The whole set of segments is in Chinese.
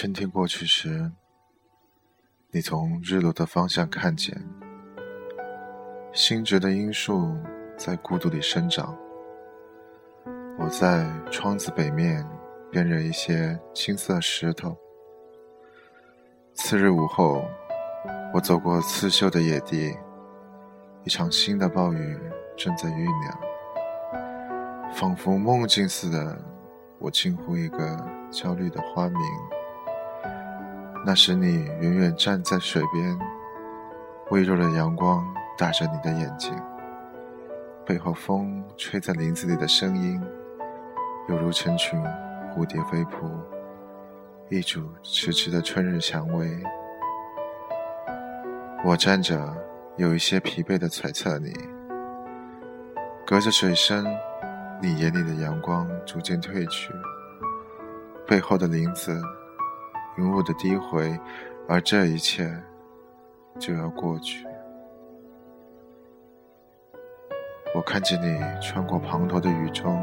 春天过去时，你从日落的方向看见，新植的樱树在孤独里生长。我在窗子北面编着一些青色石头。次日午后，我走过刺绣的野地，一场新的暴雨正在酝酿。仿佛梦境似的，我轻呼一个焦虑的花名。那时你远远站在水边，微弱的阳光打着你的眼睛，背后风吹在林子里的声音，犹如成群蝴蝶飞扑，一股迟迟的春日蔷薇。我站着，有一些疲惫的揣测你，隔着水声。你眼里的阳光逐渐褪去，背后的林子，云雾的低回，而这一切就要过去。我看见你穿过滂沱的雨中，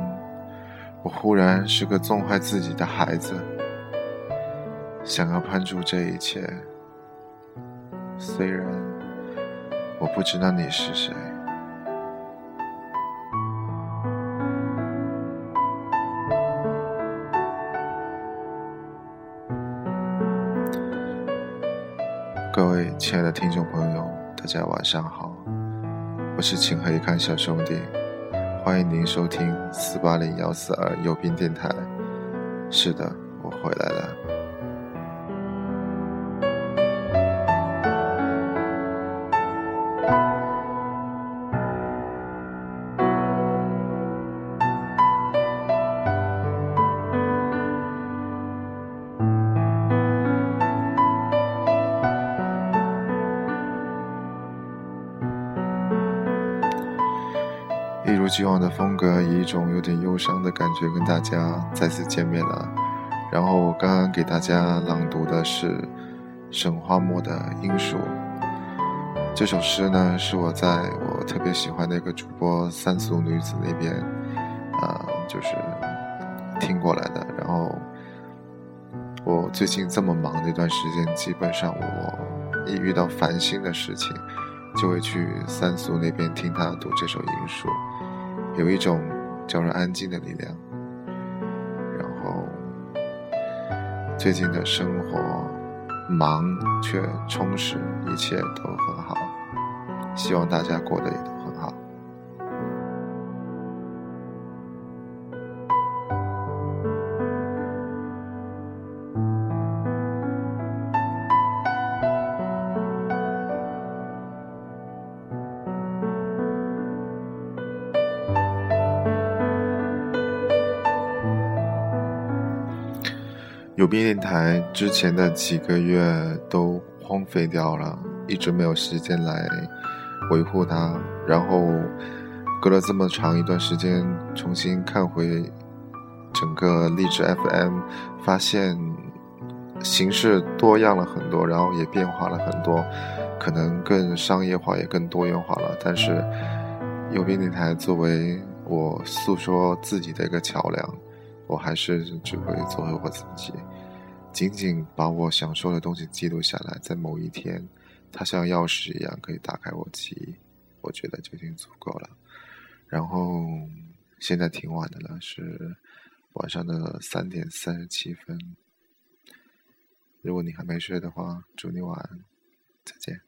我忽然是个纵坏自己的孩子，想要攀住这一切。虽然我不知道你是谁。各位亲爱的听众朋友，大家晚上好，我是请黑看小兄弟，欢迎您收听四八零幺四二右边电台。是的，我回来了。如既往的风格，以一种有点忧伤的感觉跟大家再次见面了。然后我刚刚给大家朗读的是沈花墨的《英树》这首诗呢，是我在我特别喜欢的一个主播三俗女子那边，啊，就是听过来的。然后我最近这么忙的一段时间，基本上我一遇到烦心的事情。就会去三俗那边听他读这首《银树》，有一种叫人安静的力量。然后最近的生活忙却充实，一切都很好，希望大家过得也有边电台之前的几个月都荒废掉了，一直没有时间来维护它。然后隔了这么长一段时间，重新看回整个励志 FM，发现形式多样了很多，然后也变化了很多，可能更商业化，也更多元化了。但是有边电台作为我诉说自己的一个桥梁。我还是只会做回我自己，仅仅把我想说的东西记录下来，在某一天，它像钥匙一样可以打开我记忆，我觉得就已经足够了。然后现在挺晚的了，是晚上的三点三十七分。如果你还没睡的话，祝你晚安，再见。